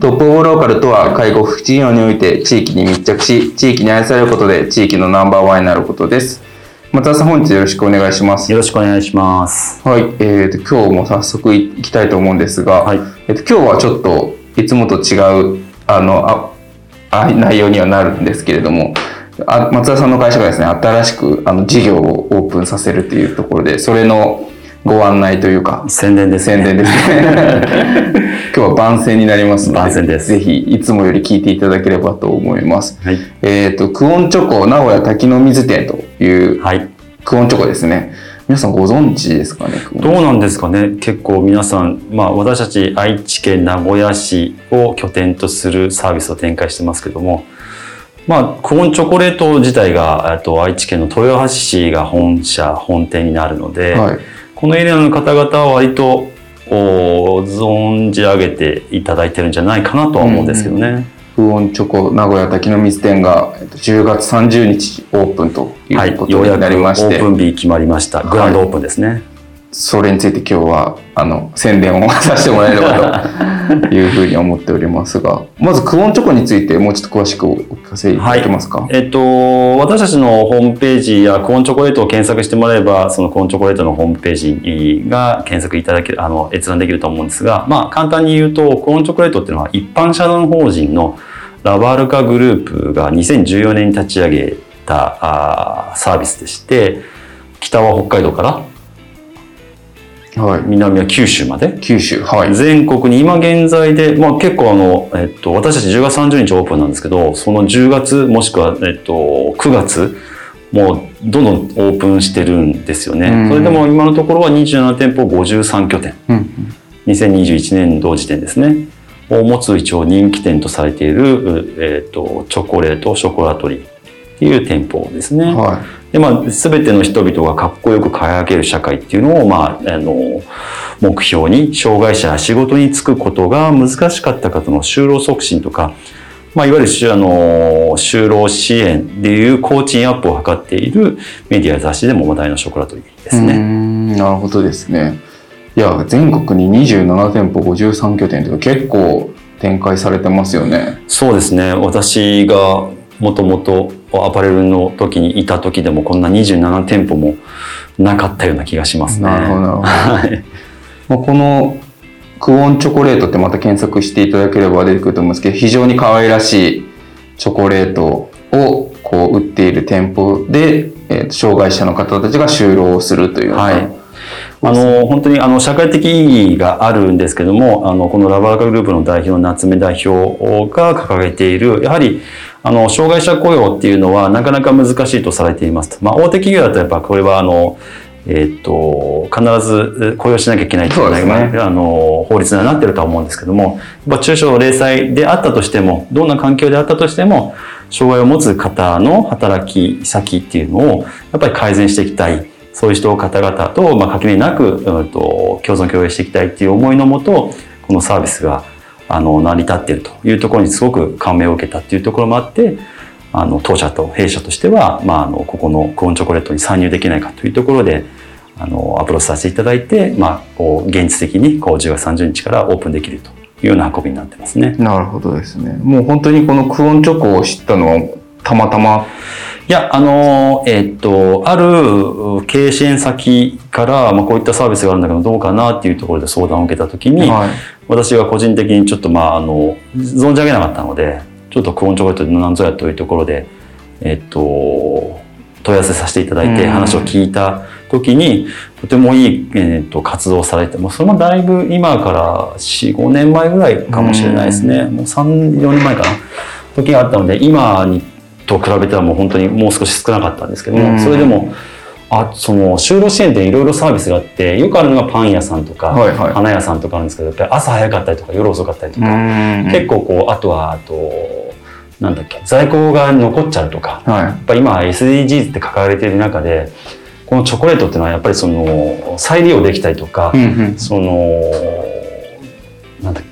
トップオブローカルとは介護福祉事業において地域に密着し、地域に愛されることで地域のナンバーワンになることです。松田さん、本日よろしくお願いします。よろしくお願いします。はい、えーと、今日も早速いきたいと思うんですが、はいえっと、今日はちょっといつもと違う、あの、あ、あ内容にはなるんですけれども、あ松田さんの会社がですね、新しくあの事業をオープンさせるというところで、それのご案内というか、宣伝です、ね。宣伝ですね。今日は番宣になりますので、番宣ですぜひいつもより聞いていただければと思います。はい。えっ、と、クオンチョコ名古屋滝の水店というはい。クオンチョコですね。皆さんご存知ですかねどうなんですかね？結構皆さん、まあ私たち愛知県名古屋市を拠点とするサービスを展開してますけども、まあ、クオンチョコレート自体が、えっと、愛知県の豊橋市が本社、本店になるので、はい。このエリアの方々は割と、お存じ上げていただいてるんじゃないかなとは思うんですけどね。クオンチョコ名古屋滝の水店がえっと10月30日オープンといはい。うことようやくになりまして、オープン日決まりました。グランドオープンですね。それについて今日はあの宣伝をさせてもらえればというふうに思っておりますが、まずクオンチョコについてもうちょっと詳しくお聞かせいただけますか？えっと、私たちのホームページやコーンチョコレートを検索してもらえば、そのコーンチョコレートのホームページが検索いただける、あの、閲覧できると思うんですが、まあ、簡単に言うと、コーンチョコレートっていうのは一般社団法人のラバルカグループが2014年に立ち上げたあーサービスでして、北は北海道からはい。南は九州まで、九州。はい。全国に今現在で、まあ結構あの、えっと、私たち10月30日オープンなんですけど、その10月もしくは、えっと、9月、もうどんどんオープンしてるんですよね。うんそれでも今のところは27店舗53拠点、うん2021年度時点ですね、を持つ一応人気店とされている、えっと、チョコレート、ショコラトリーいう店舗ですね。うん。はで、まあ、すべての人々がかっこよく輝ける社会っていうのを、まあ、あの、目標に、障害者や仕事に就くことが難しかった方の就労促進とか、まあ、いわゆるし、あの、就労支援でいう工賃アップを図っているメディアや雑誌でも話題のショコラトリーでい。うーすね。んなるほどですね。いや、全国に27店舗53拠点という結構展開されてますよね。そうですね。私がもともとアパレルの時にいた時でもこんな27店舗もなかったような気がしますね。なるほどなるほどはい。まあ、このクオンチョコレートってまた検索していただければ出てくると思うんですけど非常に可愛らしいチョコレートをこう売っている店舗で、えーと障害者の方たちが就労をするというような、はいあの本当にあの社会的意義があるんですけどもあのこのラバーカグループの代表の夏目代表が掲げているやはりあの障害者雇用っていうのはなかなか難しいとされていますと、まあ、大手企業だとやっぱこれはあのえっと必ず雇用しなきゃいけないというね。あの法律にはなってるとは思うんですけどもやっぱ中小零細であったとしてもどんな環境であったとしても障害を持つ方の働き先っていうのをやっぱり改善していきたい。そういう人方々と、まあ、垣根なく、うん、と共存共栄していきたいっていう思いのもとこのサービスがあの成り立っているというところにすごく感銘を受けたっていうところもあってあの当社と弊社としては、まあ、あのここのクオンチョコレートに参入できないかというところであのアプローチさせていただいて、まあ、こう現実的にこう10月30日からオープンできるというような運びになってますね。なるほどですねもう本当にこのクオンチョコを知ったのはたまたま？いや、あの、えっと、ある経営支援先から、まあ、こういったサービスがあるんだけど、どうかなっていうところで相談を受けたときに、はい私が個人的にちょっと、まあ、あの、存じ上げなかったので、ちょっとクオンチョコレートって何ぞやというところで、えっと、問い合わせさせていただいてうん話を聞いた時に、とてもいい、えっと、活動をされて、もうそれもだいぶ今から4、5年前ぐらいかもしれないですね。もう3、4年前かな。時があったので、今にと比べたらもう本当にもう少し少なかったんですけども、うん。それでも、あその就労支援っていろいろサービスがあってよくあるのがパン屋さんとか、はいはい。花屋さんとかあるんですけどやっぱり朝早かったりとか夜遅かったりとか、結構こうあとはあとなんだっけ在庫が残っちゃうとかはやっぱり今 SDGs って掲げている中でこのチョコレートっていうのはやっぱりその再利用できたりとか、い。うんうん。そのなんだっけ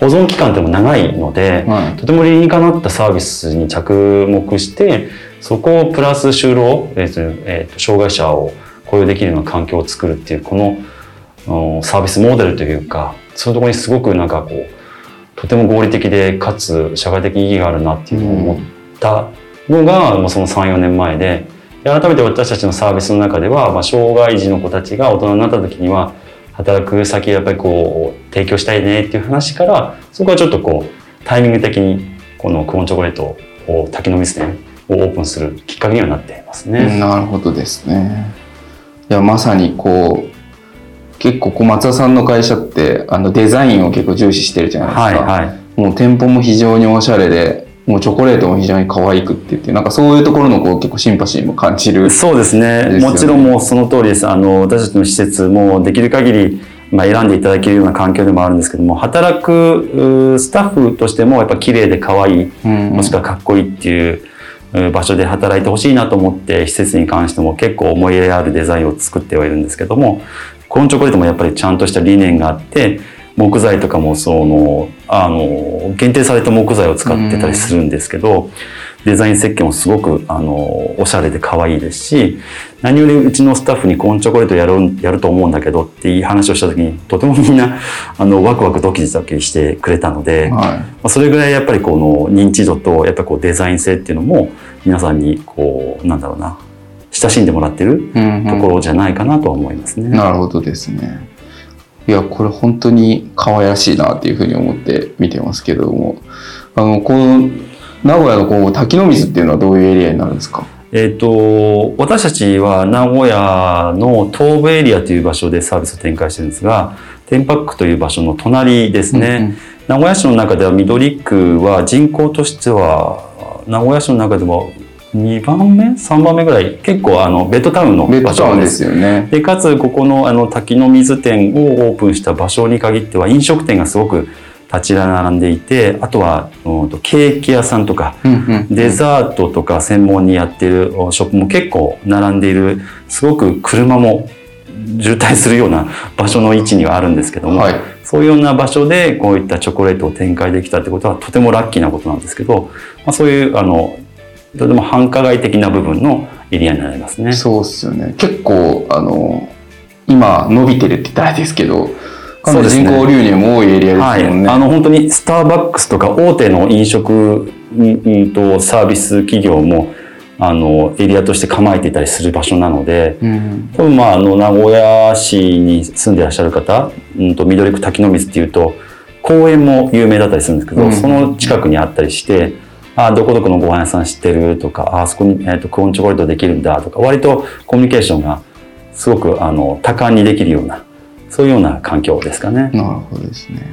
保存期間っても長いので、はい。とても理にかなったサービスに着目してそこをプラス就労、えーとえーと障害者を雇用できるような環境を作るっていうこのうんサービスモデルというかそういうところにすごくなんかこうとても合理的でかつ社会的意義があるなっていうのを思ったのが、まあ、その34年前でで改めて私たちのサービスの中では、まあ、障害児の子たちが大人になった時には働く先をやっぱりこう提供したいねっていう話からそこはちょっとこうタイミング的にこのクオンチョコレートを滝の水店をオープンするきっかけにはなっていますね。なるほどですね。いや、まさにこう、結構小松田さんの会社って、あのデザインを結構重視してるじゃないですか。はいはい。もう店舗も非常におしゃれで、もうチョコレートも非常に可愛くって言って、なんかそういうところのこう結構シンパシーも感じる。そうですね。もちろんもうその通りです。あの私たちの施設もできる限りまあ、選んでいただけるような環境でもあるんですけども働くうスタッフとしてもやっぱ綺麗で可愛いうん。もしくはかっこいいっていうう場所で働いてほしいなと思って施設に関しても結構思い入れあるデザインを作ってはいるんですけどもコーンチョコレートもやっぱりちゃんとした理念があって木材とかもそのあの限定された木材を使ってたりするんですけど、デザイン設計もすごくあのおしゃれで可愛いですし何よりうちのスタッフにコーンチョコレートやるやると思うんだけどっていう話をした時にとてもみんなあのワクワクドキドキしてくれたので、まはあ、それぐらいやっぱりこの認知度とやっぱこうデザイン性っていうのも皆さんにこうなんだろうな親しんでもらってるい。うんうんところじゃないかなとは思いますね。なるほどですね。いや、これ本当に可愛らしいなっていうふうに思って見てますけども、あの、この、名古屋のこう滝の水っていうのはどういうエリアになるんですか？えっ、と、私たちは名古屋の東部エリアという場所でサービスを展開してるんですが、テンパックという場所の隣ですね。名古屋市の中では緑区は人口としては、名古屋市の中でも2番目 ?3 番目ぐらい、結構あの、ベッドタウンの場所です。すよね。で、かつ、ここのあの滝の水店をオープンした場所に限っては、飲食店がすごく立ち並んでいて、あとは、ケーキ屋さんとか、うんうんデザートとか専門にやってるおショップも結構並んでいるすごく車も渋滞するような 場所の位置にはあるんですけども、はい。そういうような場所でこういったチョコレートを展開できたってことはとてもラッキーなことなんですけど、まあ、そういうあのとても繁華街的な部分のエリアになりますね。そうっすよね。結構、あの、今伸びてるって言ったらですけど、かなり人口流入も多いエリアはい、ですもんね。あの本当にスターバックスとか大手の飲食うんうんとサービス企業もあのエリアとして構えていたりする場所なので、うん多分まああの名古屋市に住んでいらっしゃる方、うん、と緑区滝の水っていうと公園も有名だったりするんですけど、うんその近くにあったりして「あどこどこのご飯屋さん知ってる?」とか「ああそこに、えー、とコーンチョコレートできるんだ」とか割とコミュニケーションがすごくあの多感にできるようなそういうような環境ですかね。なるほどですね。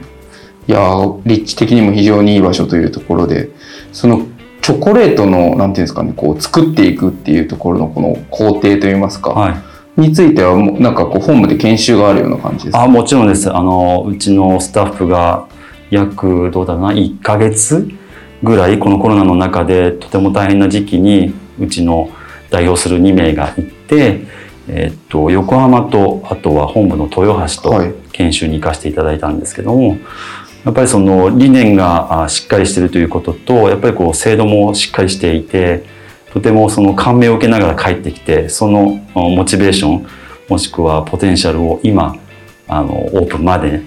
いやー立地的にも非常にいい場所というところで、そのチョコレートの、なんていうんですかね、こう作っていくっていうところのこの工程といいますか、はいについてはもうなんかこう本部で研修があるような感じですか？あもちろんです。あの、うちのスタッフが約、どうだろうな、1ヶ月ぐらい、このコロナの中でとても大変な時期に、うちの代表する2名が行って、えっと、横浜と、あとは本部の豊橋はい。と研修に行かせていただいたんですけども、やっぱりその理念があしっかりしているということと、やっぱりこう制度もしっかりしていて、とてもその感銘を受けながら帰ってきて、そのあモチベーション、もしくはポテンシャルを今、あの、オープンまで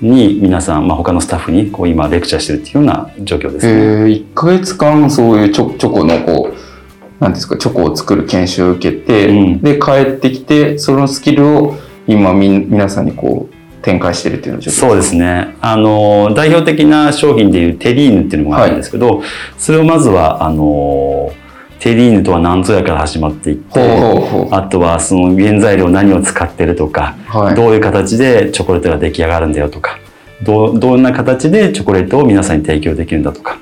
に皆さん、まあ、他のスタッフにこう今レクチャーしてるっていうような状況ですね。えー、1ヶ月間そういうチョチョコのこう、なんですか、チョコを作る研修を受けて、うんで、帰ってきて、そのスキルを今みん、皆さんにこう、展開してるっていうそうですね。あの、代表的な商品でいうテリーヌっていうのがあるんですけど、それをまずは、あの、テリーヌとは何ぞやから始まっていって、あとはその原材料何を使ってるとか、はい。どういう形でチョコレートが出来上がるんだよとか、どうどんな形でチョコレートを皆さんに提供できるんだとか、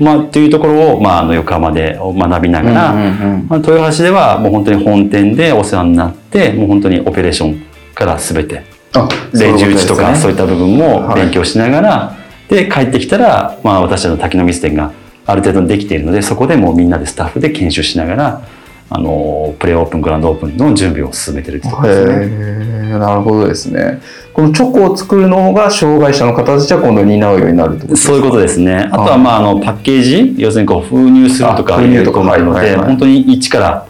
まあ、というところを、まあ、あの横浜で学びながら、まあ、豊橋ではもう本当に本店でお世話になって、もう本当にオペレーションから全て、あレジ打ちとかそういっった部分もはい。勉強しながら、で帰ってきたら、まあ、私たちの滝の水店がある程度できているのでそこでもうみんなでスタッフで研修しながらあのプレオープングランドオープンの準備を進めてるってところですね。なるほどですね。このチョコを作るのが障害者の方たちは今度担うようになるってことですか？そういうことですね。あとは、まあ、あの、パッケージ、要するにこう、封入するとか、あ封入とこともあるので、はいはいはい。本当に一から、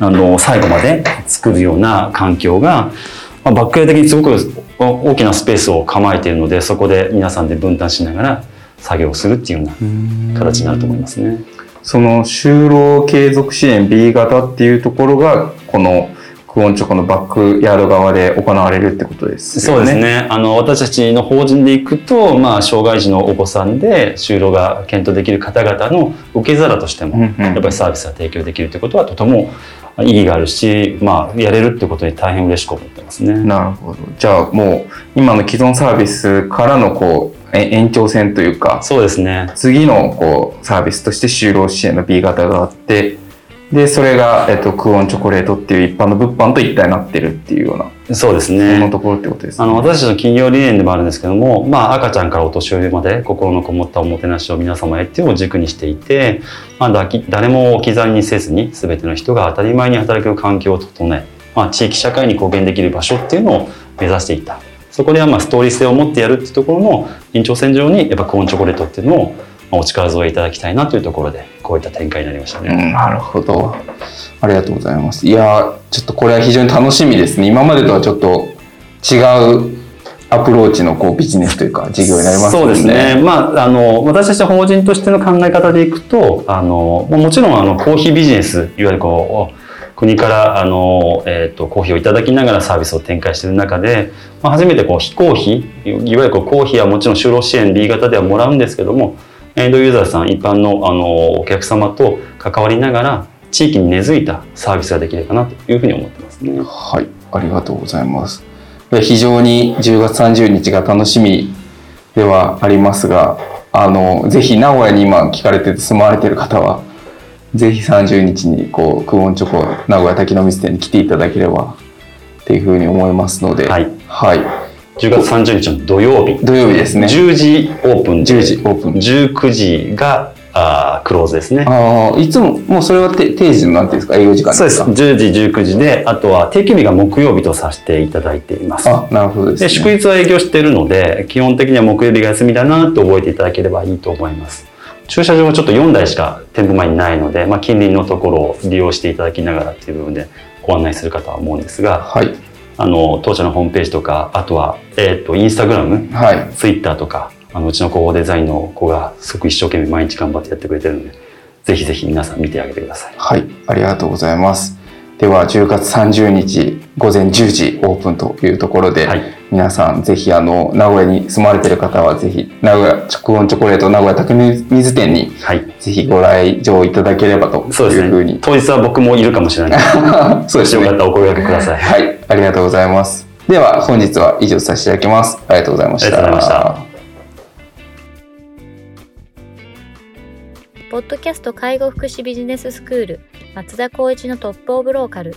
あの、最後まで作るような環境が、まあ、バックヤード的にすごく大きなスペースを構えているので、そこで皆さんで分担しながら作業をするっていうような形になると思いますね。その就労継続支援 B 型っていうところがこのクオンチョコのバックヤード側で行われるってことですよね。そうですね。あの、私たちの法人で行くと、まあ、障害児のお子さんで就労が検討できる方々の受け皿としても、やっぱりサービスが提供できるということはとても意義があるし、まあ、やれるってことに大変嬉しく思ってますね。なるほど。じゃあもう今の既存サービスからのこうえ延長線というかそうですね。次のこうサービスとして就労支援の B 型があってでそれが、えっと、クオンチョコレートっていう一般の物販と一体になってるっていうようなそうですそのね。ところってことですね。あの、私たちの企業理念でもあるんですけども、まあ、赤ちゃんからお年寄りまで心のこもったおもてなしを皆様へっていうのを軸にしていて、まあ、だき誰も置き去りにせずに、全ての人が当たり前に働ける環境を整え、まあ、地域社会に貢献できる場所っていうのを目指していった。そこではまあストーリー性を持ってやるっていうところの延長線上にやっぱコーンチョコレートっていうのをまあお力添えいただきたいなというところでこういった展開になりましたね。うん、なるほど。ありがとうございます。いやー、ちょっとこれは非常に楽しみですね。今までとはちょっと違うアプローチのこうビジネスというか事業になりますそうですね。まあ、あの、私たち法人としての考え方でいくと、あの、まあもちろん、あの、コーヒービジネス、いわゆるこう、国から、あの、えっ、と、コーヒーをいただきながらサービスを展開している中で、まあ、初めてこう、非公費、いわゆるこう、コーヒーはもちろん就労支援 B 型ではもらうんですけども、エンドユーザーさん、一般の、あの、お客様と関わりながら、地域に根付いたサービスができるかなというふうに思ってますね。はい、ありがとうございます。非常に10月30日が楽しみではありますが、あの、ぜひ名古屋に今聞かれて住まわれている方は、ぜひ30日にこう、クオンチョコ名古屋滝の水店に来ていただければっていうふうに思いますので、はいはい。10月30日の土曜日。土曜日ですね。10時オープンで10時オープン19時があークローズですね。ああ、いつも、もうそれはて定時のなんていうんですか、営業時間そうです。ですか10時、19時で、あとは定休日が木曜日とさせていただいています。あ、なるほどです、でね。祝日は営業しているので、基本的には木曜日が休みだなと覚えていただければいいと思います。駐車場はちょっと4台しか店舗前にないので、まあ、近隣のところを利用していただきながらっていう部分でご案内するかとは思うんですが、はい。あの、当社のホームページとか、あとは、えっ、と、インスタグラム、はい。ツイッターとか、あのうちの広報デザインの子がすごく一生懸命毎日頑張ってやってくれてるので、ぜひぜひ皆さん見てあげてください。はい。ありがとうございます。では、10月30日午前10時オープンというところで、はい皆さんぜひあの、名古屋に住まわれている方はぜひ、名古屋、チョコオンチョコレート名古屋匠水店にはい。ぜひご来場いただければというふうにね。。当日は僕もいるかもしれない そうですねよかっ。たらお声掛けください。はい。ありがとうございます。では、本日は以上させていただきます。ありがとうございました。ありがとうございましたポッドキャスト介護福祉ビジネススクール松田光一のトップオブローカル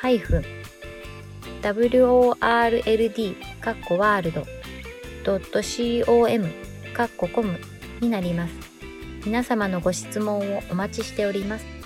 ハイフン world かっこワールドドット .com かっこコムになります。皆様のご質問をお待ちしております。